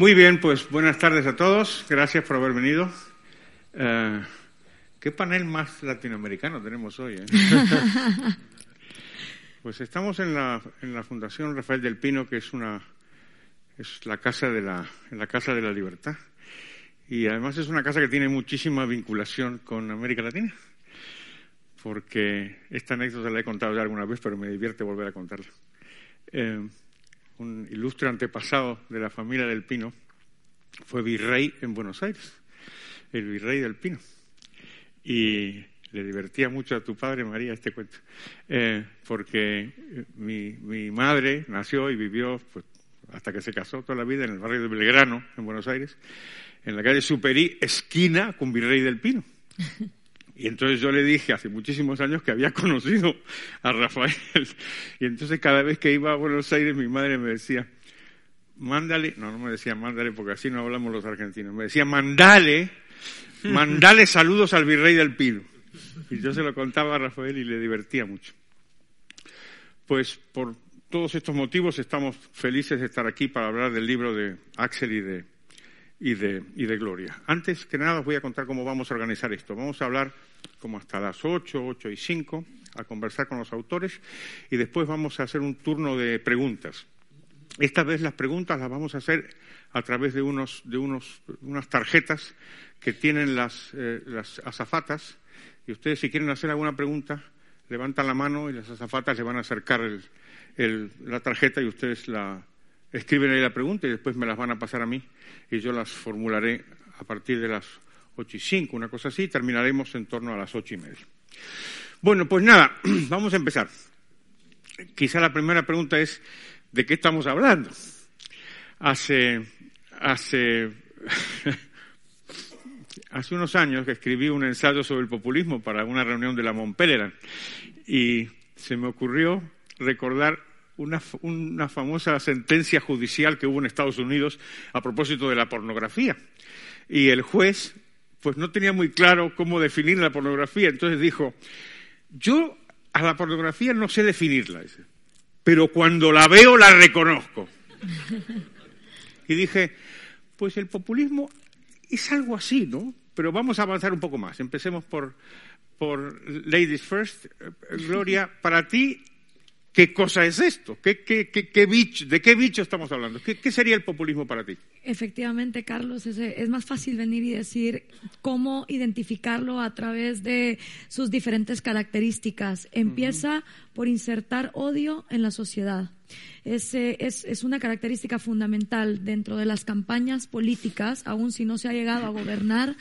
Muy bien, pues buenas tardes a todos. Gracias por haber venido. Eh, ¿Qué panel más latinoamericano tenemos hoy? eh? pues estamos en la, en la Fundación Rafael del Pino, que es una es la casa de la, la casa de la libertad. Y además es una casa que tiene muchísima vinculación con América Latina. Porque esta anécdota la he contado ya alguna vez, pero me divierte volver a contarla. Eh, un ilustre antepasado de la familia del Pino fue virrey en Buenos Aires, el virrey del Pino. Y le divertía mucho a tu padre, María, este cuento, eh, porque mi, mi, madre nació y vivió pues, hasta que se casó toda la vida en el barrio de Belgrano, en Buenos Aires, en la calle Superí, esquina con Virrey del Pino. Y entonces yo le dije hace muchísimos años que había conocido a Rafael. Y entonces cada vez que iba a Buenos Aires mi madre me decía, mándale, no, no me decía mándale porque así no hablamos los argentinos, me decía mandale, mandale saludos al virrey del Pino. Y yo se lo contaba a Rafael y le divertía mucho. Pues por todos estos motivos estamos felices de estar aquí para hablar del libro de Axel y de, y de, y de Gloria. Antes que nada os voy a contar cómo vamos a organizar esto. Vamos a hablar como hasta las 8, 8 y 5, a conversar con los autores y después vamos a hacer un turno de preguntas. Esta vez las preguntas las vamos a hacer a través de, unos, de unos, unas tarjetas que tienen las, eh, las azafatas y ustedes si quieren hacer alguna pregunta levantan la mano y las azafatas le van a acercar el, el, la tarjeta y ustedes la escriben ahí la pregunta y después me las van a pasar a mí y yo las formularé a partir de las ocho y cinco, una cosa así, terminaremos en torno a las ocho y media. Bueno, pues nada, vamos a empezar. Quizá la primera pregunta es, ¿de qué estamos hablando? Hace, hace, hace unos años que escribí un ensayo sobre el populismo para una reunión de la Montpellerin y se me ocurrió recordar una, una, famosa sentencia judicial que hubo en Estados Unidos a propósito de la pornografía. Y el juez, pues no tenía muy claro cómo definir la pornografía. Entonces dijo, yo a la pornografía no sé definirla, pero cuando la veo la reconozco. Y dije, pues el populismo es algo así, ¿no? Pero vamos a avanzar un poco más. Empecemos por, por Ladies First. Gloria, para ti, ¿Qué cosa es esto? ¿Qué, qué, qué, qué bicho, ¿De qué bicho estamos hablando? ¿Qué, sería el populismo para ti? Efectivamente, Carlos, es, es, más fácil venir y decir cómo identificarlo a través de sus diferentes características. Empieza uh -huh. por insertar odio en la sociedad. Es, es, es, una característica fundamental dentro de las campañas políticas, aun si no se ha llegado a gobernar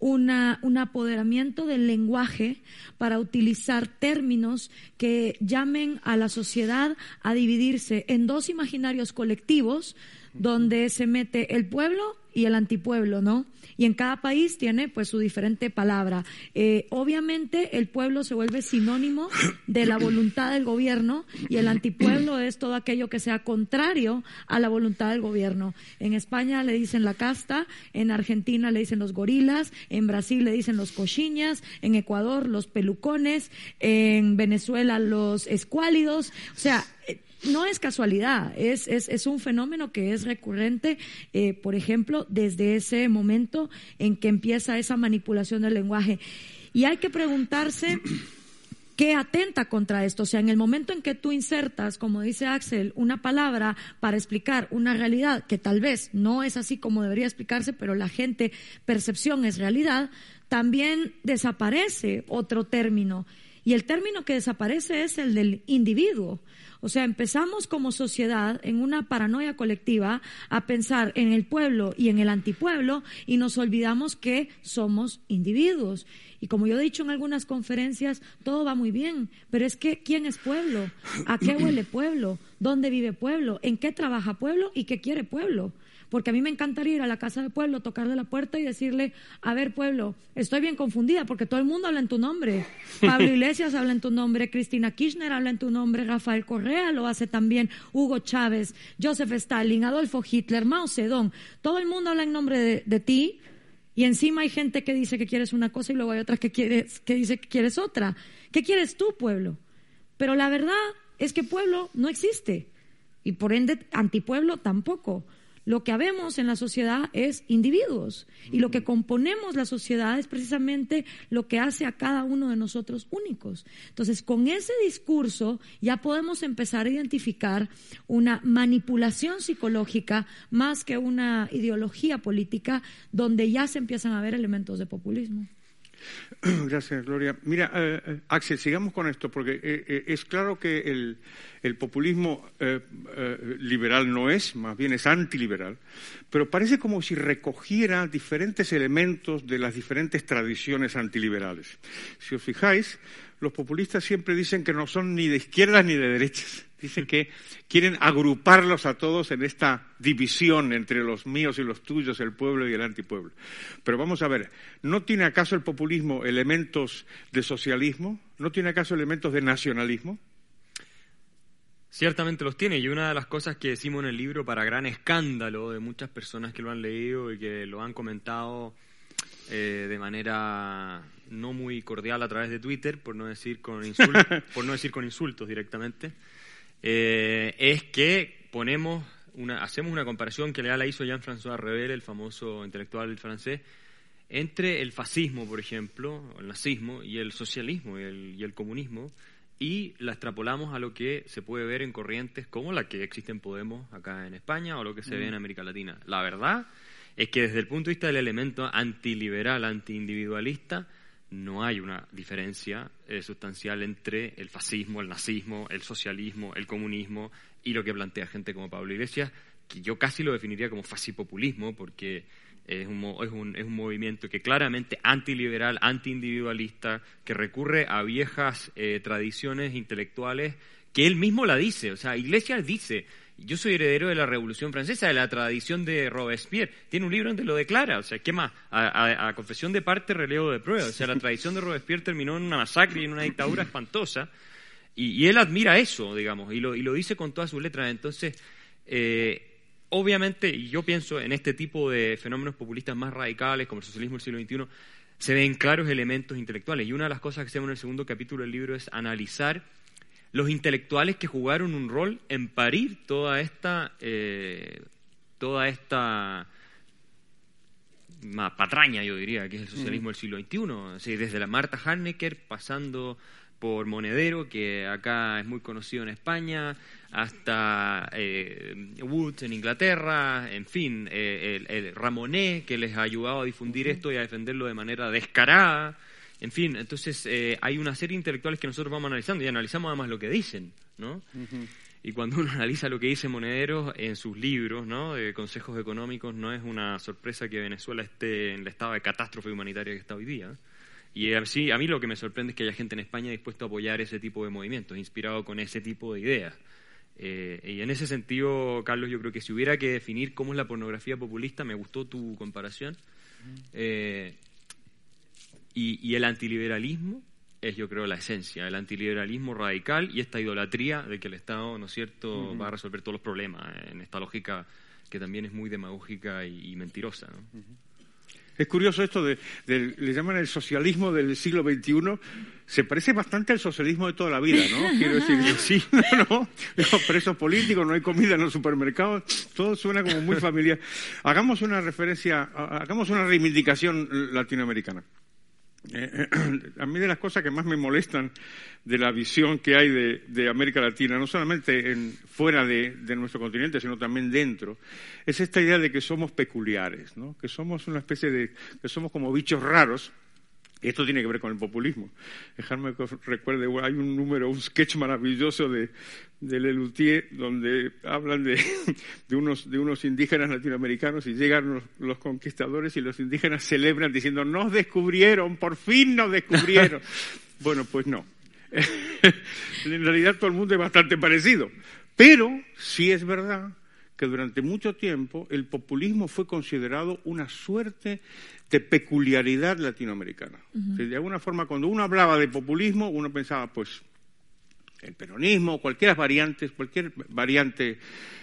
una, un apoderamiento del lenguaje para utilizar términos que llamen a la sociedad a dividirse en dos imaginarios colectivos donde se mete el pueblo y el antipueblo, ¿no? Y en cada país tiene pues su diferente palabra. Eh, obviamente el pueblo se vuelve sinónimo de la voluntad del gobierno y el antipueblo es todo aquello que sea contrario a la voluntad del gobierno. En España le dicen la casta, en Argentina le dicen los gorilas, en Brasil le dicen los cochiñas, en Ecuador los pelucones, en Venezuela los escuálidos, o sea, no es casualidad, es, es, es, un fenómeno que es recurrente, eh, por ejemplo, desde ese momento en que empieza esa manipulación del lenguaje. Y hay que preguntarse qué atenta contra esto. O sea, en el momento en que tú insertas, como dice Axel, una palabra para explicar una realidad que tal vez no es así como debería explicarse, pero la gente, percepción es realidad, también desaparece otro término. Y el término que desaparece es el del individuo. O sea, empezamos como sociedad en una paranoia colectiva a pensar en el pueblo y en el antipueblo y nos olvidamos que somos individuos. Y como yo he dicho en algunas conferencias, todo va muy bien, pero es que ¿quién es pueblo? ¿A qué huele pueblo? ¿Dónde vive pueblo? ¿En qué trabaja pueblo? ¿Y qué quiere pueblo? Porque a mí me encantaría ir a la casa de pueblo, tocarle la puerta y decirle, a ver pueblo, estoy bien confundida porque todo el mundo habla en tu nombre. Pablo Iglesias habla en tu nombre, Cristina Kirchner habla en tu nombre, Rafael Correa lo hace también, Hugo Chávez, Joseph Stalin, Adolfo Hitler, Mao Zedong. Todo el mundo habla en nombre de, de ti y encima hay gente que dice que quieres una cosa y luego hay otras que, quieres, que dice que quieres otra. ¿Qué quieres tú, pueblo? Pero la verdad es que pueblo no existe y por ende antipueblo tampoco. Lo que habemos en la sociedad es individuos y lo que componemos la sociedad es precisamente lo que hace a cada uno de nosotros únicos. Entonces, con ese discurso ya podemos empezar a identificar una manipulación psicológica más que una ideología política donde ya se empiezan a ver elementos de populismo. Gracias, Gloria. Mira, eh, eh, Axel, sigamos con esto, porque eh, es claro que el, populismo liberal no es, más bien es antiliberal, pero parece como si recogiera diferentes elementos de las diferentes tradiciones antiliberales. Si os fijáis, los populistas siempre dicen que no son ni de izquierdas ni de derechas. Dicen que quieren agruparlos a todos en esta división entre los míos y los tuyos, el pueblo y el antipueblo. Pero vamos a ver, ¿no tiene acaso el populismo elementos de socialismo? ¿No tiene acaso elementos de nacionalismo? Ciertamente los tiene, y una de las cosas que decimos en el libro, para gran escándalo de muchas personas que lo han leído y que lo han comentado eh, de manera no muy cordial a través de Twitter, por no decir con, por no decir con insultos directamente, eh, es que ponemos una, hacemos una comparación que la hizo Jean-François Rebel, el famoso intelectual francés, entre el fascismo, por ejemplo, el nazismo, y el socialismo y el, y el, comunismo, y la extrapolamos a lo que se puede ver en corrientes como la que existe en Podemos acá en España o lo que se ve en América Latina. La verdad es que desde el punto de vista del elemento antiliberal, antiindividualista, no hay una diferencia eh, sustancial entre el fascismo, el nazismo, el socialismo, el comunismo y lo que plantea gente como Pablo Iglesias, que yo casi lo definiría como fascipopulismo, porque es un, es un, es un movimiento que claramente antiliberal, antiindividualista, que recurre a viejas eh, tradiciones intelectuales que él mismo la dice. O sea, Iglesias dice, yo soy heredero de la Revolución Francesa, de la tradición de Robespierre. Tiene un libro donde lo declara. O sea, ¿qué más? A, confesión de parte, relevo de prueba. O sea, la tradición de Robespierre terminó en una masacre y en una dictadura espantosa. Y, él admira eso, digamos, y lo, y lo, dice con todas sus letras. Entonces, eh, obviamente, y yo pienso en este tipo de fenómenos populistas más radicales, como el socialismo del siglo XXI, se ven claros elementos intelectuales. Y una de las cosas que hacemos en el segundo capítulo del libro es analizar los intelectuales que jugaron un rol en parir toda esta, eh, toda esta patraña, yo diría, que es el socialismo del siglo XXI. desde la Marta Harnecker, pasando por Monedero, que acá es muy conocido en España, hasta eh, Woods en Inglaterra, en fin, eh, el, el, Ramonet, que les ha ayudado a difundir esto y a defenderlo de manera descarada. En fin, entonces eh, hay una serie de intelectuales que nosotros vamos analizando y analizamos además lo que dicen, ¿no? Y cuando uno analiza lo que dice Monedero en sus libros, ¿no? De consejos económicos, no es una sorpresa que Venezuela esté en el estado de catástrofe humanitaria que está hoy día. Y así, a mí lo que me sorprende es que haya gente en España dispuesta a apoyar ese tipo de movimientos, inspirado con ese tipo de ideas. Eh, y en ese sentido, Carlos, yo creo que si hubiera que definir cómo es la pornografía populista, me gustó tu comparación. Eh, y, el antiliberalismo es, yo creo, la esencia, el antiliberalismo radical y esta idolatría de que el Estado, ¿no es cierto?, va a resolver todos los problemas en esta lógica que también es muy demagógica y, mentirosa. ¿no? Es curioso esto de, le llaman el socialismo del siglo XXI, se parece bastante al socialismo de toda la vida, ¿no? Quiero decir, sí, no, no, presos políticos, no hay comida en los supermercados, todo suena como muy familiar. Hagamos una referencia, hagamos una reivindicación latinoamericana. Eh, a mí de las cosas que más me molestan de la visión que hay de, América Latina, no solamente en, fuera de, nuestro continente, sino también dentro, es esta idea de que somos peculiares, ¿no? que somos una especie de, que somos como bichos raros esto tiene que ver con el populismo. Dejarme que recuerde, hay un número, un sketch maravilloso de, de Lelutier donde hablan de, de, unos, de unos indígenas latinoamericanos y llegan los, conquistadores y los indígenas celebran diciendo, nos descubrieron, por fin nos descubrieron. bueno, pues no. en realidad todo el mundo es bastante parecido. Pero sí es verdad que durante mucho tiempo el populismo fue considerado una suerte de peculiaridad latinoamericana. de alguna forma, cuando uno hablaba de populismo, uno pensaba, pues, el peronismo, cualquier variante, cualquier variante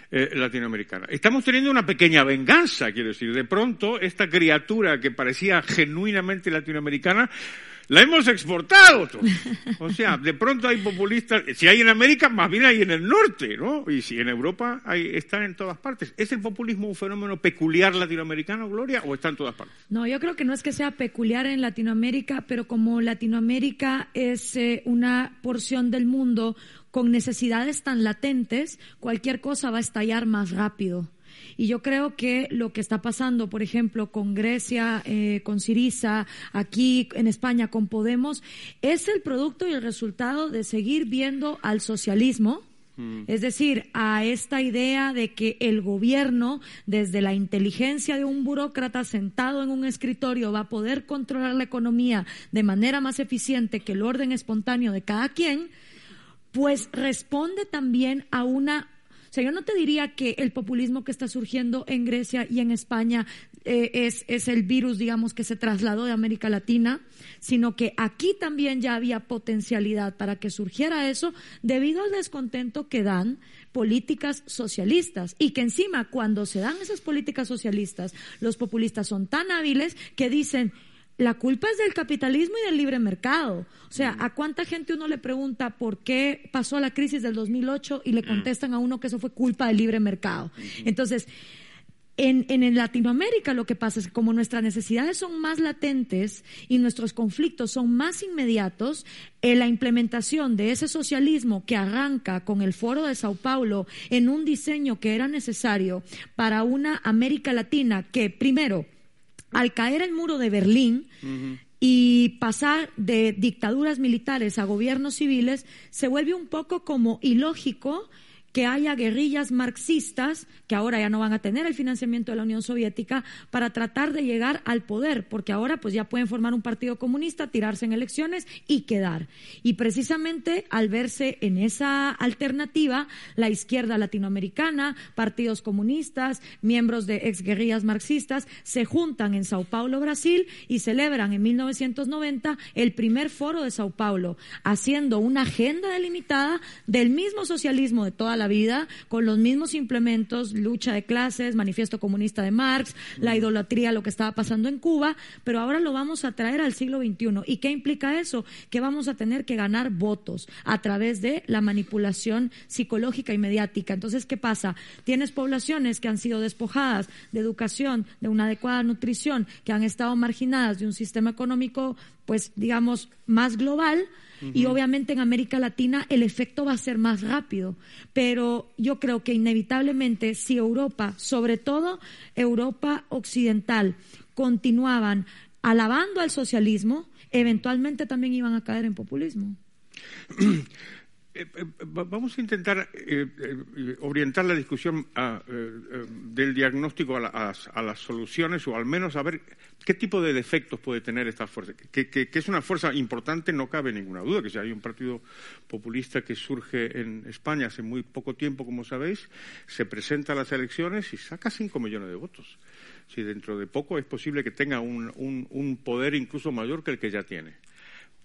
eh, latinoamericana. Estamos teniendo una pequeña venganza, quiero decir. De pronto, esta criatura que parecía genuinamente latinoamericana la hemos exportado. O sea, de pronto hay populistas, si hay en América, más bien hay en el norte, ¿no? Y si en Europa hay, están en todas partes. ¿Es el populismo un fenómeno peculiar latinoamericano, Gloria, o está en todas partes? No, yo creo que no es que sea peculiar en Latinoamérica, pero como Latinoamérica es eh, una porción del mundo con necesidades tan latentes, cualquier cosa va a estallar más rápido. Y yo creo que lo que está pasando, por ejemplo, con Grecia, eh, con Siriza, aquí en España con Podemos, es el producto y el resultado de seguir viendo al socialismo. Mm. Es decir, a esta idea de que el gobierno, desde la inteligencia de un burócrata sentado en un escritorio, va a poder controlar la economía de manera más eficiente que el orden espontáneo de cada quien, pues responde también a una o sea, yo no te diría que el populismo que está surgiendo en Grecia y en España eh, es, es el virus, digamos, que se trasladó de América Latina, sino que aquí también ya había potencialidad para que surgiera eso debido al descontento que dan políticas socialistas y que encima cuando se dan esas políticas socialistas, los populistas son tan hábiles que dicen, la culpa es del capitalismo y del libre mercado. O sea, ¿a cuánta gente uno le pregunta por qué pasó la crisis del 2008 y le contestan a uno que eso fue culpa del libre mercado? Entonces, en, en, Latinoamérica lo que pasa es que como nuestras necesidades son más latentes y nuestros conflictos son más inmediatos, eh, la implementación de ese socialismo que arranca con el Foro de Sao Paulo en un diseño que era necesario para una América Latina que, primero, al caer el muro de Berlín y pasar de dictaduras militares a gobiernos civiles, se vuelve un poco como ilógico que haya guerrillas marxistas, que ahora ya no van a tener el financiamiento de la Unión Soviética, para tratar de llegar al poder, porque ahora pues ya pueden formar un partido comunista, tirarse en elecciones y quedar. Y precisamente al verse en esa alternativa, la izquierda latinoamericana, partidos comunistas, miembros de exguerrillas marxistas, se juntan en Sao Paulo, Brasil, y celebran en 1990 el primer foro de Sao Paulo, haciendo una agenda delimitada del mismo socialismo de toda la vida con los mismos implementos, lucha de clases, manifiesto comunista de Marx, la idolatría, lo que estaba pasando en Cuba, pero ahora lo vamos a traer al siglo XXI. ¿Y qué implica eso? Que vamos a tener que ganar votos a través de la manipulación psicológica y mediática. Entonces, ¿qué pasa? Tienes poblaciones que han sido despojadas de educación, de una adecuada nutrición, que han estado marginadas de un sistema económico, pues digamos, más global, y obviamente en América Latina el efecto va a ser más rápido. Pero yo creo que inevitablemente si Europa, sobre todo Europa occidental, continuaban alabando al socialismo, eventualmente también iban a caer en populismo. Eh, eh, vamos a intentar eh, orientar la discusión del diagnóstico a, las soluciones o al menos a ver qué tipo de defectos puede tener esta fuerza. Que, es una fuerza importante, no cabe ninguna duda, que si hay un partido populista que surge en España hace muy poco tiempo, como sabéis, se presenta a las elecciones y saca cinco millones de votos. Si dentro de poco es posible que tenga un poder incluso mayor que el que ya tiene.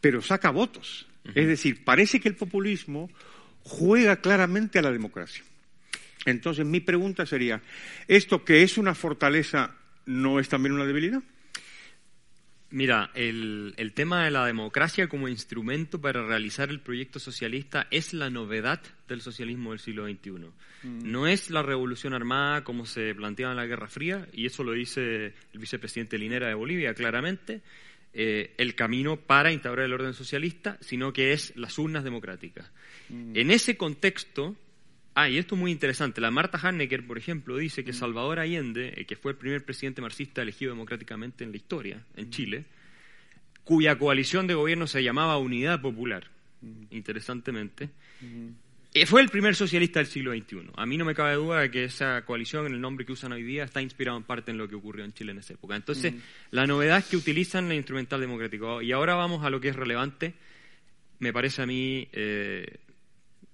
Pero saca votos es decir, parece que el populismo juega claramente a la democracia. Entonces, mi pregunta sería, ¿esto que es una fortaleza no es también una debilidad? Mira, el, tema de la democracia como instrumento para realizar el proyecto socialista es la novedad del socialismo del siglo XXI. Mm. No es la revolución armada como se planteaba en la Guerra Fría, y eso lo dice el vicepresidente Linera de Bolivia claramente, eh, el camino para instaurar el orden socialista, sino que es las urnas democráticas. Mm. En ese contexto, ah, y esto es muy interesante, la Marta Hannecker, por ejemplo, dice que mm. Salvador Allende, eh, que fue el primer presidente marxista elegido democráticamente en la historia, en mm. Chile, cuya coalición de gobierno se llamaba Unidad Popular, interesantemente, fue el primer socialista del siglo XXI. A mí no me cabe duda de que esa coalición, en el nombre que usan hoy día, está inspirado en parte en lo que ocurrió en Chile en esa época. Entonces, mm. la novedad es que utilizan el instrumental democrático. Y ahora vamos a lo que es relevante, me parece a mí, eh,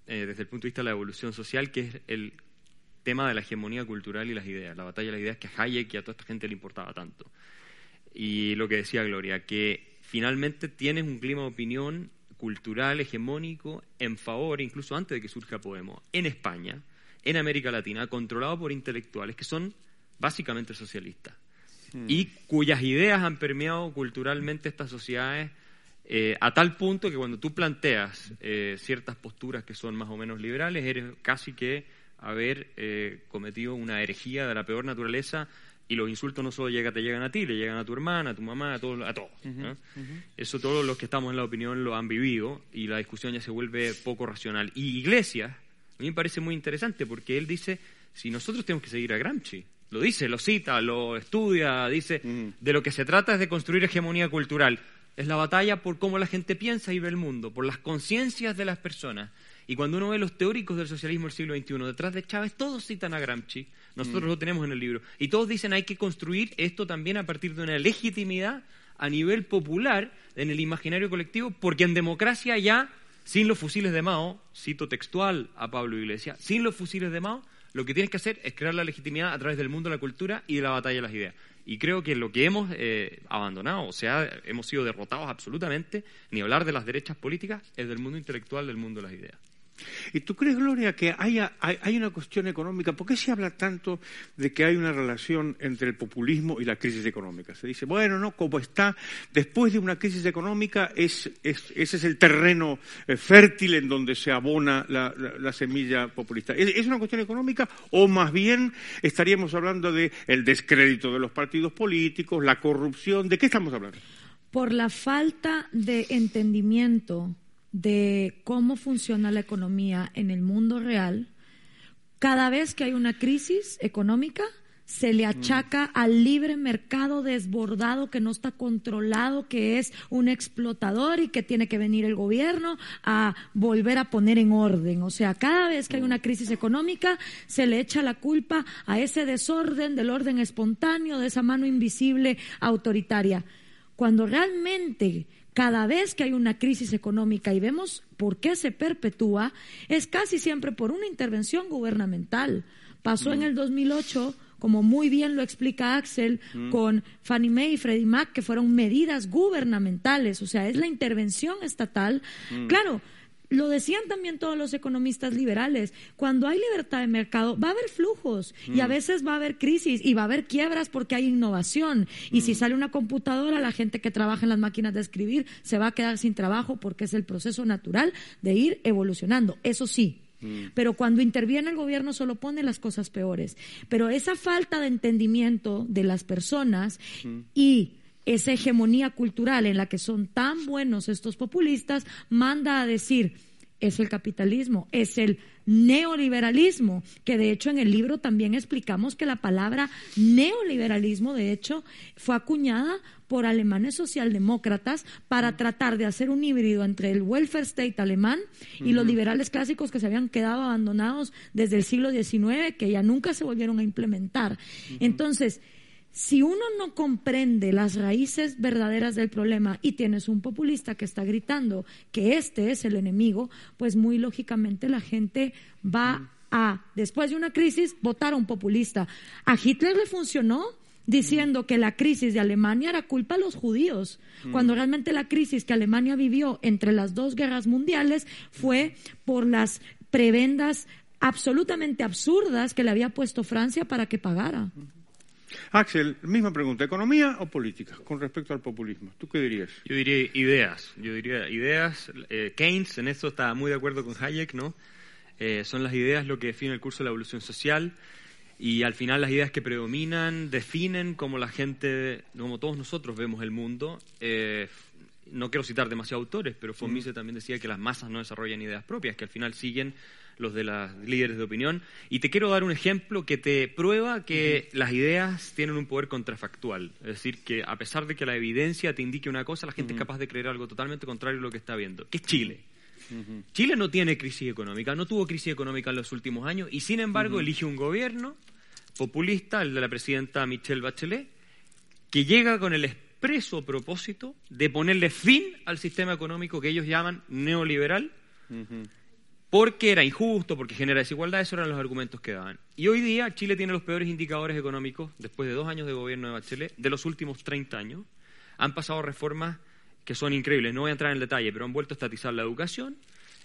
eh, desde el punto de vista de la evolución social, que es el tema de la hegemonía cultural y las ideas, la batalla de las ideas que a Hayek y a toda esta gente le importaba tanto. Y lo que decía Gloria, que finalmente tienes un clima de opinión cultural hegemónico en favor, incluso antes de que surja Podemos, en España, en América Latina, controlado por intelectuales que son básicamente socialistas hmm. y cuyas ideas han permeado culturalmente estas sociedades eh, a tal punto que cuando tú planteas eh, ciertas posturas que son más o menos liberales, eres casi que haber eh, cometido una herejía de la peor naturaleza y los insultos no solo llegan, te llegan a ti, le llegan a tu hermana, a tu mamá, a, todos, a todos. Eso todos los que estamos en la opinión lo han vivido y la discusión ya se vuelve poco racional. Y Iglesias, a mí me parece muy interesante porque él dice, si nosotros tenemos que seguir a Gramsci, lo dice, lo cita, lo estudia, dice, de lo que se trata es de construir hegemonía cultural. Es la batalla por cómo la gente piensa y ve el mundo, por las conciencias de las personas. Y cuando uno ve los teóricos del socialismo del siglo XXI, detrás de Chávez, todos citan a Gramsci, nosotros lo tenemos en el libro, y todos dicen hay que construir esto también a partir de una legitimidad a nivel popular en el imaginario colectivo, porque en democracia ya, sin los fusiles de Mao, cito textual a Pablo Iglesias, sin los fusiles de Mao, lo que tienes que hacer es crear la legitimidad a través del mundo de la cultura y de la batalla de las ideas. Y creo que lo que hemos eh, abandonado, o sea, hemos sido derrotados absolutamente, ni hablar de las derechas políticas, es del mundo intelectual, del mundo de las ideas. ¿Y tú crees, Gloria, que haya, hay, una cuestión económica? ¿Por qué se habla tanto de que hay una relación entre el populismo y la crisis económica? Se dice, bueno, no, como está, después de una crisis económica, es, ese es el terreno eh, fértil en donde se abona la, semilla populista. ¿Es, una cuestión económica o más bien estaríamos hablando del el descrédito de los partidos políticos, la corrupción? ¿De qué estamos hablando? Por la falta de entendimiento de cómo funciona la economía en el mundo real, cada vez que hay una crisis económica, se le achaca al libre mercado desbordado que no está controlado, que es un explotador y que tiene que venir el gobierno a volver a poner en orden. O sea, cada vez que hay una crisis económica, se le echa la culpa a ese desorden del orden espontáneo, de esa mano invisible autoritaria. Cuando realmente cada vez que hay una crisis económica y vemos por qué se perpetúa, es casi siempre por una intervención gubernamental. Pasó en mm. el 2008 como muy bien lo explica Axel, mm. con Fannie Mae y Freddie Mac, que fueron medidas gubernamentales, o sea, es la intervención estatal. Mm. Claro, lo decían también todos los economistas liberales, cuando hay libertad de mercado va a haber flujos y a mm. veces va a haber crisis y va a haber quiebras porque hay innovación y si mm. sale una computadora la gente que trabaja en las máquinas de escribir se va a quedar sin trabajo porque es el proceso natural de ir evolucionando, eso sí. Mm. Pero cuando interviene el gobierno solo pone las cosas peores. Pero esa falta de entendimiento de las personas y esa hegemonía cultural en la que son tan buenos estos populistas manda a decir, es el capitalismo, es el neoliberalismo, que de hecho en el libro también explicamos que la palabra neoliberalismo, de hecho, fue acuñada por alemanes socialdemócratas para tratar de hacer un híbrido entre el welfare state alemán y los liberales clásicos que se habían quedado abandonados desde el siglo XIX, que ya nunca se volvieron a implementar. Entonces, si uno no comprende las raíces verdaderas del problema y tienes un populista que está gritando que este es el enemigo, pues muy lógicamente la gente va a, después de una crisis, votar a un populista. A Hitler le funcionó diciendo que la crisis de Alemania era culpa de los judíos, cuando realmente la crisis que Alemania vivió entre las dos guerras mundiales fue por las prebendas absolutamente absurdas que le había puesto Francia para que pagara. Axel, misma pregunta, ¿economía o política con respecto al populismo? ¿Tú qué dirías? Yo diría ideas, yo diría ideas. Eh, Keynes en esto está muy de acuerdo con Hayek, ¿no? Eh, son las ideas lo que define el curso de la evolución social y al final las ideas que predominan definen cómo la gente, como todos nosotros vemos el mundo. Eh, no quiero citar demasiados autores, pero von mm. también decía que las masas no desarrollan ideas propias, que al final siguen los de las líderes de opinión. Y te quiero dar un ejemplo que te prueba que las ideas tienen un poder contrafactual. Es decir, que a pesar de que la evidencia te indique una cosa, la gente es capaz de creer algo totalmente contrario a lo que está viendo, que es Chile. Chile no tiene crisis económica, no tuvo crisis económica en los últimos años y sin embargo elige un gobierno populista, el de la presidenta Michelle Bachelet, que llega con el expreso propósito de ponerle fin al sistema económico que ellos llaman neoliberal, porque era injusto, porque genera desigualdad, esos eran los argumentos que daban. Y hoy día Chile tiene los peores indicadores económicos, después de dos años de gobierno de Bachelet, de los últimos 30 años. Han pasado reformas que son increíbles, no voy a entrar en detalle, pero han vuelto a estatizar la educación,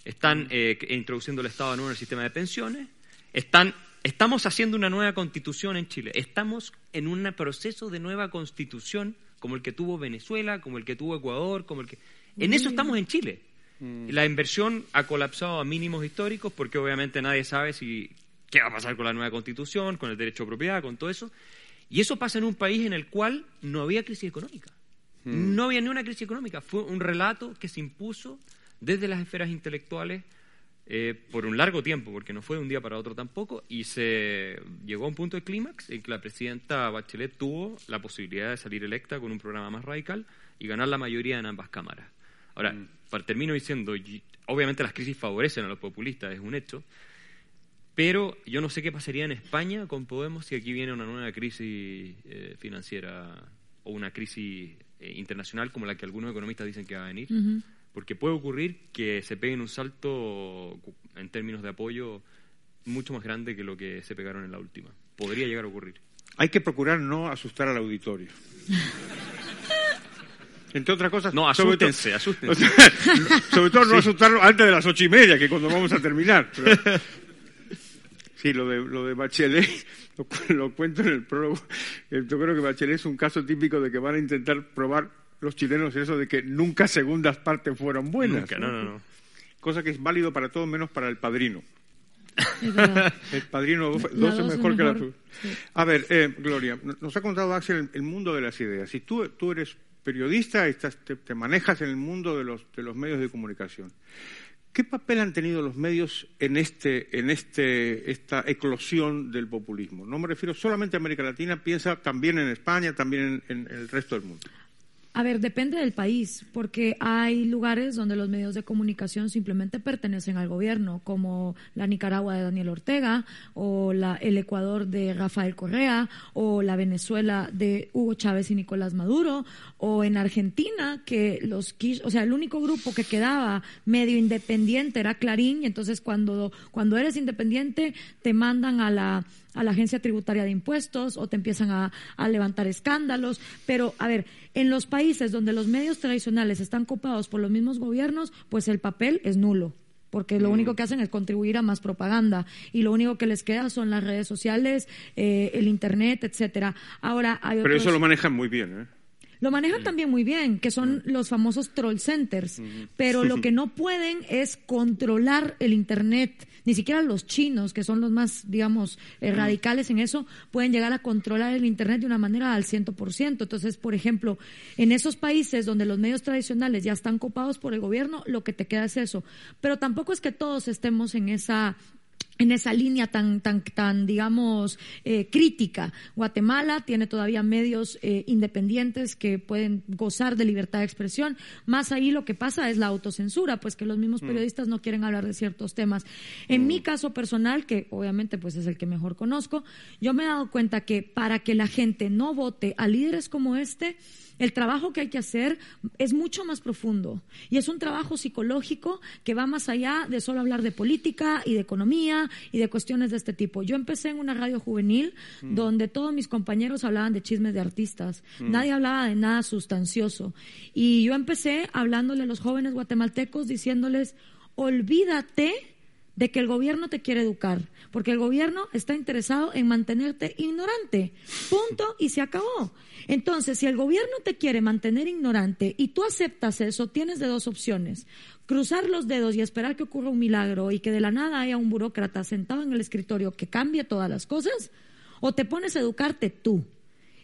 están eh, introduciendo el Estado nuevo en el sistema de pensiones, están, estamos haciendo una nueva constitución en Chile, estamos en un proceso de nueva constitución como el que tuvo Venezuela, como el que tuvo Ecuador, como el que En eso estamos en Chile. La inversión ha colapsado a mínimos históricos porque obviamente nadie sabe si qué va a pasar con la nueva constitución, con el derecho a propiedad, con todo eso. Y eso pasa en un país en el cual no había crisis económica. No había ni una crisis económica. Fue un relato que se impuso desde las esferas intelectuales eh, por un largo tiempo, porque no fue de un día para otro tampoco, y se llegó a un punto de clímax en que la presidenta Bachelet tuvo la posibilidad de salir electa con un programa más radical y ganar la mayoría en ambas cámaras. Ahora, mm. para, termino diciendo, obviamente las crisis favorecen a los populistas, es un hecho, pero yo no sé qué pasaría en España con Podemos si aquí viene una nueva crisis eh, financiera o una crisis eh, internacional como la que algunos economistas dicen que va a venir porque puede ocurrir que se peguen un salto en términos de apoyo mucho más grande que lo que se pegaron en la última. Podría llegar a ocurrir. Hay que procurar no asustar al auditorio. Entre otras cosas. No, asústense, asústense. sobre todo no asustarlo antes de las ocho y media, que es cuando vamos a terminar. sí, lo de, lo de Bachelet, lo, lo, cuento en el prólogo. Yo creo que Bachelet es un caso típico de que van a intentar probar los chilenos eso de que nunca segundas partes fueron buenas. no, no, no. Cosa que es válido para todos menos para el padrino. el padrino 2 es mejor, que la A ver, eh, Gloria, nos ha contado Axel el, mundo de las ideas. Si tú, tú eres periodista, estás, te, manejas en el mundo de los, de los medios de comunicación. ¿Qué papel han tenido los medios en, este, en este, esta eclosión del populismo? No me refiero solamente a América Latina, piensa también en España, también en el resto del mundo. A ver, depende del país, porque hay lugares donde los medios de comunicación simplemente pertenecen al gobierno, como la Nicaragua de Daniel Ortega, o la, el Ecuador de Rafael Correa, o la Venezuela de Hugo Chávez y Nicolás Maduro, o en Argentina, que los o sea, el único grupo que quedaba medio independiente era Clarín, y entonces cuando, cuando eres independiente te mandan a la a la agencia tributaria de impuestos o te empiezan a, levantar escándalos. Pero, a ver, en los países donde los medios tradicionales están copados por los mismos gobiernos, pues el papel es nulo porque lo único mm. que hacen es contribuir a más propaganda y lo único que les queda son las redes sociales, eh, el internet, etcétera. Ahora hay Pero eso lo manejan muy bien, ¿eh? Lo manejan también muy bien, que son los famosos troll centers, pero lo que no pueden es controlar el Internet. Ni siquiera los chinos, que son los más, digamos, eh, radicales en eso, pueden llegar a controlar el Internet de una manera al ciento por ciento. Entonces, por ejemplo, en esos países donde los medios tradicionales ya están copados por el gobierno, lo que te queda es eso. Pero tampoco es que todos estemos en esa en esa línea tan, tan, tan digamos, eh, crítica. Guatemala tiene todavía medios eh, independientes que pueden gozar de libertad de expresión. Más ahí lo que pasa es la autocensura, pues que los mismos mm. periodistas no quieren hablar de ciertos temas. En mm. mi caso personal, que obviamente pues es el que mejor conozco, yo me he dado cuenta que para que la gente no vote a líderes como este, el trabajo que hay que hacer es mucho más profundo y es un trabajo psicológico que va más allá de solo hablar de política y de economía y de cuestiones de este tipo. Yo empecé en una radio juvenil mm. donde todos mis compañeros hablaban de chismes de artistas, mm. nadie hablaba de nada sustancioso y yo empecé hablándole a los jóvenes guatemaltecos diciéndoles, olvídate de que el gobierno te quiere educar, porque el gobierno está interesado en mantenerte ignorante. Punto y se acabó. Entonces, si el gobierno te quiere mantener ignorante y tú aceptas eso, tienes de dos opciones. Cruzar los dedos y esperar que ocurra un milagro y que de la nada haya un burócrata sentado en el escritorio que cambie todas las cosas, o te pones a educarte tú.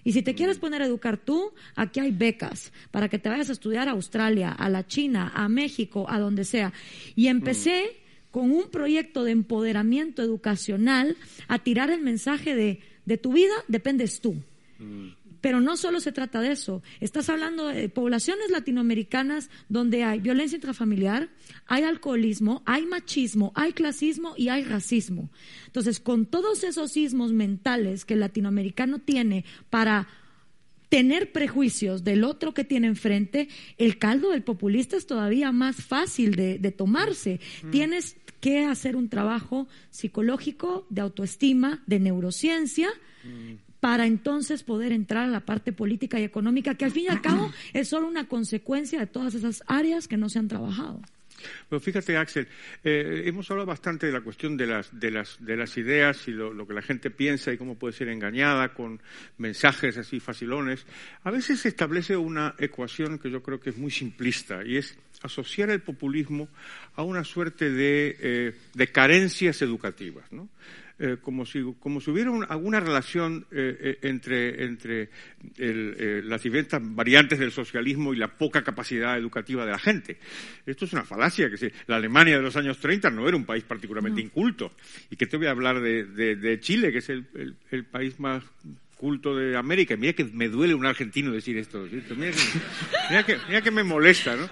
Y si te quieres mm. poner a educar tú, aquí hay becas para que te vayas a estudiar a Australia, a la China, a México, a donde sea. Y empecé. Con un proyecto de empoderamiento educacional a tirar el mensaje de, de tu vida dependes tú. Mm. Pero no solo se trata de eso. Estás hablando de poblaciones latinoamericanas donde hay violencia intrafamiliar, hay alcoholismo, hay machismo, hay clasismo y hay racismo. Entonces, con todos esos sismos mentales que el latinoamericano tiene para tener prejuicios del otro que tiene enfrente, el caldo del populista es todavía más fácil de, tomarse. Mm. Tienes que hacer un trabajo psicológico, de autoestima, de neurociencia. Mm para entonces poder entrar a la parte política y económica, que al fin y al cabo es solo una consecuencia de todas esas áreas que no se han trabajado. Bueno, fíjate, Axel, eh, hemos hablado bastante de la cuestión de las, de las, de las ideas y lo, que la gente piensa y cómo puede ser engañada con mensajes así facilones. A veces se establece una ecuación que yo creo que es muy simplista y es asociar el populismo a una suerte de, eh, de carencias educativas, ¿no? Eh, como, si, como si hubiera alguna relación eh, eh, entre, entre las diversas variantes del socialismo y la poca capacidad educativa de la gente. Esto es una falacia, que la Alemania de los años 30 no era un país particularmente inculto. Y que te voy a hablar de, de, Chile, que es el, el país más culto de América. Mira que me duele un argentino decir esto. Mira que, mira que, me molesta, ¿no?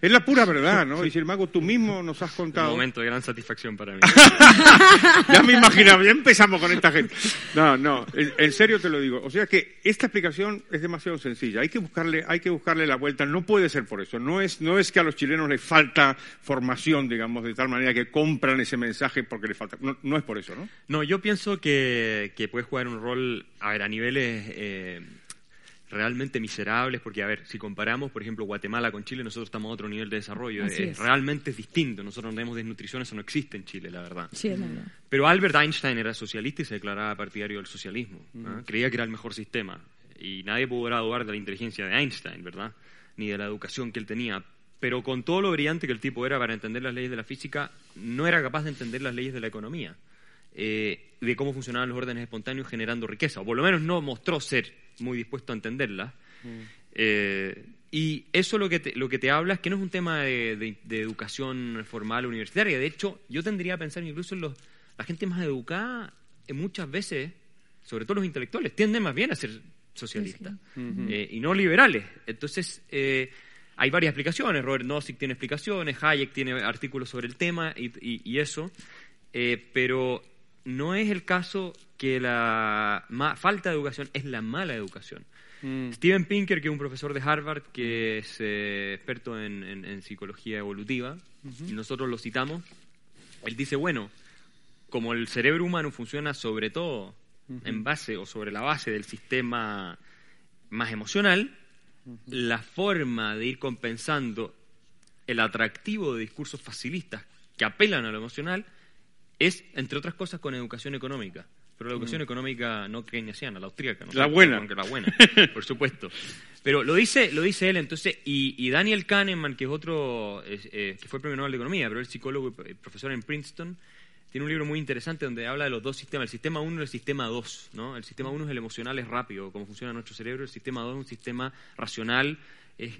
Es la pura verdad, ¿no? Y sin embargo, tú mismo nos has contado. Un momento de gran satisfacción para mí. ya me imaginaba, ya empezamos con esta gente. No, no, en, serio te lo digo. O sea que esta explicación es demasiado sencilla. Hay que buscarle, hay que buscarle la vuelta. No puede ser por eso. No es, no es que a los chilenos les falta formación, digamos, de tal manera que compran ese mensaje porque les falta. No, no es por eso, ¿no? No, yo pienso que, que puede jugar un rol a ver, a niveles eh, realmente miserables, porque, a ver, si comparamos, por ejemplo, Guatemala con Chile, nosotros estamos a otro nivel de desarrollo. Es, Realmente es distinto. Nosotros no tenemos desnutrición, eso no existe en Chile, la verdad. Sí, es verdad. Pero Albert Einstein era socialista y se declaraba partidario del socialismo. Creía que era el mejor sistema. Y nadie podrá dudar de la inteligencia de Einstein, ¿verdad? Ni de la educación que él tenía. Pero con todo lo brillante que el tipo era para entender las leyes de la física, no era capaz de entender las leyes de la economía. Eh, de cómo funcionaban los órdenes espontáneos generando riqueza, o por lo menos no mostró ser muy dispuesto a entenderla. Mm. Eh, y eso lo que, te, lo que te habla es que no es un tema de, educación formal universitaria. De hecho, yo tendría a pensar incluso en los, la gente más educada, eh, muchas veces, sobre todo los intelectuales, tienden más bien a ser socialistas y no liberales. Entonces, hay varias explicaciones. Robert Nozick tiene explicaciones, Hayek tiene artículos sobre el tema y, y eso. pero no es el caso que la falta de educación es la mala educación. Mm. Steven Pinker, que es un profesor de Harvard, que es eh, experto en, psicología evolutiva, y nosotros lo citamos, él dice, bueno, como el cerebro humano funciona sobre todo en base o sobre la base del sistema más emocional, la forma de ir compensando el atractivo de discursos facilistas que apelan a lo emocional es, entre otras cosas, con educación económica. Pero la educación mm. económica no keynesiana, la austríaca. ¿no? La buena. la buena, por supuesto. Pero lo dice, lo dice él, entonces, y, Daniel Kahneman, que es otro, eh, que fue premio Nobel de Economía, pero es psicólogo y profesor en Princeton, tiene un libro muy interesante donde habla de los dos sistemas, el sistema 1 y el sistema 2. ¿no? El sistema 1 es el emocional, es rápido, cómo funciona nuestro cerebro. El sistema 2 es un sistema racional.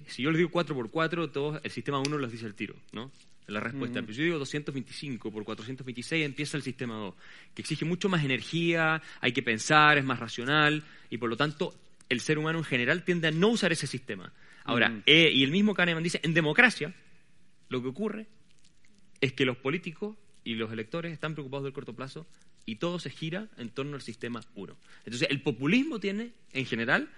si yo les digo 4 por 4, todos, el sistema 1 los dice el tiro. ¿no? La respuesta. Pero yo digo 225 por 426 empieza el sistema 2, que exige mucho más energía, hay que pensar, es más racional y por lo tanto el ser humano en general tiende a no usar ese sistema. Ahora, eh, y el mismo Kahneman dice, en democracia lo que ocurre es que los políticos y los electores están preocupados del corto plazo y todo se gira en torno al sistema 1. Entonces, el populismo tiene, en general,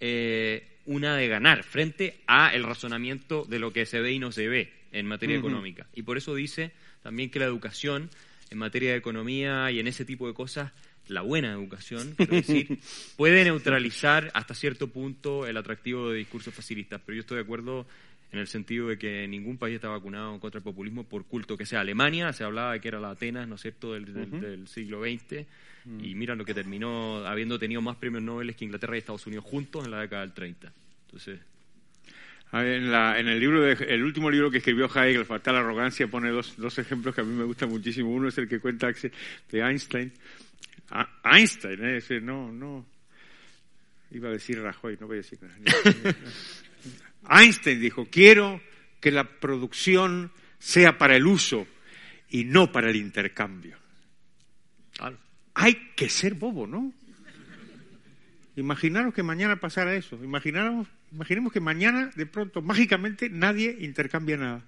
eh, una de ganar frente a el razonamiento de lo que se ve y no se ve en materia económica. Y por eso dice también que la educación en materia de economía y en ese tipo de cosas, la buena educación, quiero decir, puede neutralizar hasta cierto punto el atractivo de discursos facilistas. Pero yo estoy de acuerdo en el sentido de que ningún país está vacunado contra el populismo, por culto que sea. Alemania se hablaba de que era la Atenas, ¿no es cierto?, del, siglo XX, mm. y mira lo que terminó habiendo tenido más premios Nobel que Inglaterra y Estados Unidos juntos en la década del 30. Entonces, en, en, el libro el último libro que escribió Hayek, La fatal arrogancia, pone dos, dos ejemplos que a mí me gustan muchísimo. Uno es el que cuenta de Einstein. Einstein, ¿eh? No, no. Iba a decir Rajoy, no voy a decir nada. Einstein dijo, quiero que la producción sea para el uso y no para el intercambio. Hay que ser bobo, ¿no? Imaginaros que mañana pasara eso. Imaginaros Imaginemos que mañana, de pronto, mágicamente, nadie intercambia nada.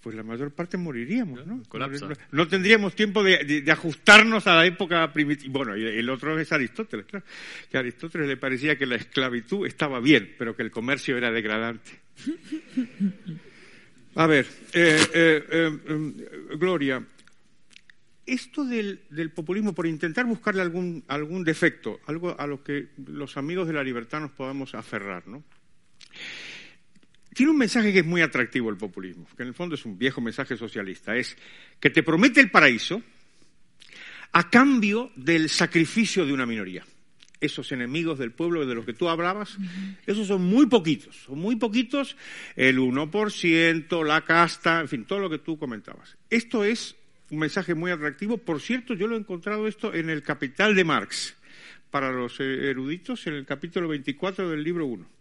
Pues la mayor parte moriríamos, ¿no? No, tendríamos tiempo de, ajustarnos a la época primitiva. Bueno, y el otro es Aristóteles, claro. Que a Aristóteles le parecía que la esclavitud estaba bien, pero que el comercio era degradante. A ver, eh, eh, eh, Gloria, esto del, populismo, por intentar buscarle algún, algún defecto, algo a lo que los amigos de la libertad nos podamos aferrar, ¿no? Tiene un mensaje que es muy atractivo el populismo, que en el fondo es un viejo mensaje socialista, es que te promete el paraíso a cambio del sacrificio de una minoría. Esos enemigos del pueblo de los que tú hablabas, esos son muy poquitos, son muy poquitos, el 1%, la casta, en fin, todo lo que tú comentabas. Esto es un mensaje muy atractivo. Por cierto, yo lo he encontrado esto en el Capital de Marx, para los eruditos, en el capítulo 24 del libro 1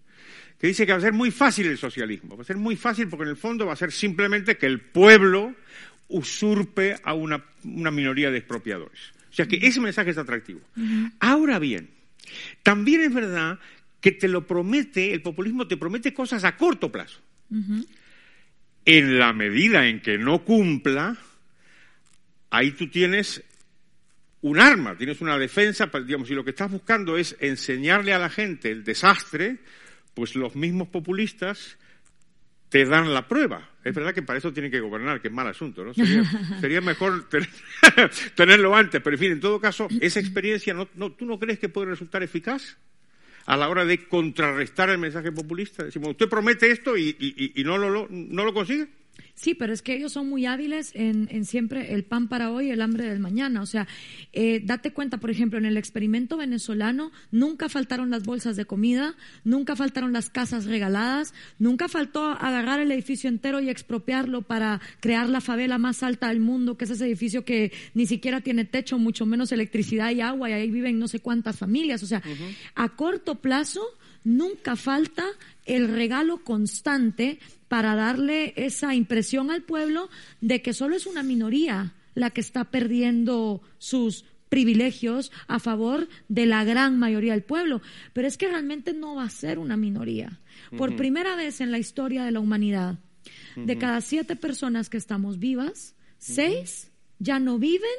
que dice que va a ser muy fácil el socialismo. Va a ser muy fácil porque en el fondo va a ser simplemente que el pueblo usurpe a una, minoría de expropiadores. O sea que ese mensaje es atractivo. Ahora bien, también es verdad que te lo promete, el populismo te promete cosas a corto plazo. En la medida en que no cumpla, ahí tú tienes un arma, tienes una defensa, digamos, si lo que estás buscando es enseñarle a la gente el desastre, pues los mismos populistas te dan la prueba. Es verdad que para eso tienen que gobernar, que es mal asunto, ¿no? Sería, mejor tenerlo antes, pero en fin, en todo caso, esa experiencia, no, ¿tú no crees que puede resultar eficaz a la hora de contrarrestar el mensaje populista? Decimos, usted promete esto y, no, lo, no lo consigue. Sí, pero es que ellos son muy hábiles en, siempre el pan para hoy, el hambre del mañana. O sea, eh, date cuenta, por ejemplo, en el experimento venezolano nunca faltaron las bolsas de comida, nunca faltaron las casas regaladas, nunca faltó agarrar el edificio entero y expropiarlo para crear la favela más alta del mundo, que es ese edificio que ni siquiera tiene techo, mucho menos electricidad y agua, y ahí viven no sé cuántas familias. O sea, a corto plazo nunca falta el regalo constante para darle esa impresión al pueblo de que solo es una minoría la que está perdiendo sus privilegios a favor de la gran mayoría del pueblo. Pero es que realmente no va a ser una minoría. Por primera vez en la historia de la humanidad, de cada siete personas que estamos vivas, seis ya no viven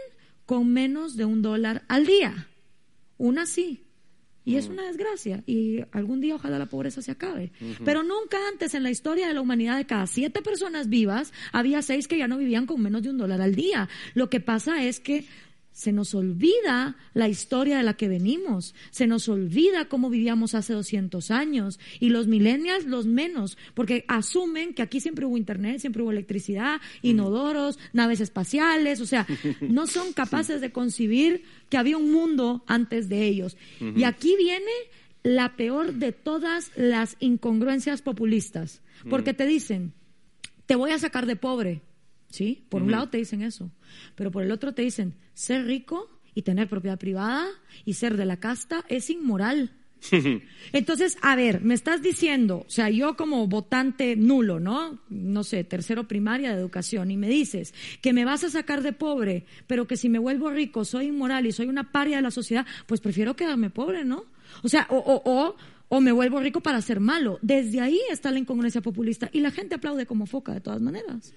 con menos de un dólar al día. Una sí, y es mm. una desgracia. Y algún día ojalá la pobreza se acabe. Pero nunca antes en la historia de la humanidad, de cada siete personas vivas, había seis que ya no vivían con menos de un dólar al día. Lo que pasa es que se nos olvida la historia de la que venimos, se nos olvida cómo vivíamos hace 200 años. Y los millennials los menos, porque asumen que aquí siempre hubo internet, siempre hubo electricidad, inodoros, naves espaciales, o sea, no son capaces de concebir que había un mundo antes de ellos. Y aquí viene la peor de todas las incongruencias populistas, porque te dicen, te voy a sacar de pobre, ¿sí? Por un lado te dicen eso, pero por el otro te dicen, ser rico y tener propiedad privada y ser de la casta es inmoral. Entonces, a ver, me estás diciendo, o sea, yo como votante nulo, ¿no? No sé, tercero primaria de educación, y me dices que me vas a sacar de pobre, pero que si me vuelvo rico soy inmoral y soy una paria de la sociedad, pues prefiero quedarme pobre, ¿no? O sea, o, o, o, o me vuelvo rico para ser malo. Desde ahí está la incongruencia populista y la gente aplaude como foca de todas maneras.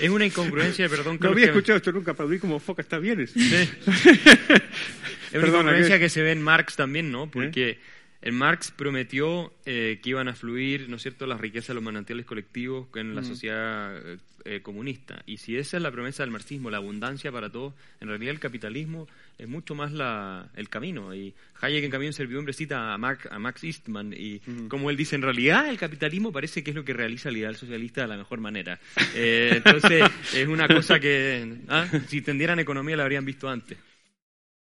Es una incongruencia, perdón. No había escuchado esto nunca, aplaudí como foca, está bien es una incongruencia que... se ve en Marx también, ¿no? Porque el Marx prometió eh, que iban a fluir, ¿no es cierto?, las riquezas de los manantiales colectivos en la sociedad eh, comunista. Y si esa es la promesa del marxismo, la abundancia para todos, en realidad el capitalismo es mucho más la, el camino. Y Hayek en Camino en Servidumbre cita a, a Max Eastman y como él dice, en realidad el capitalismo parece que es lo que realiza el ideal socialista de la mejor manera. Eh, entonces es una cosa que, ¿ah? si tendieran economía la habrían visto antes.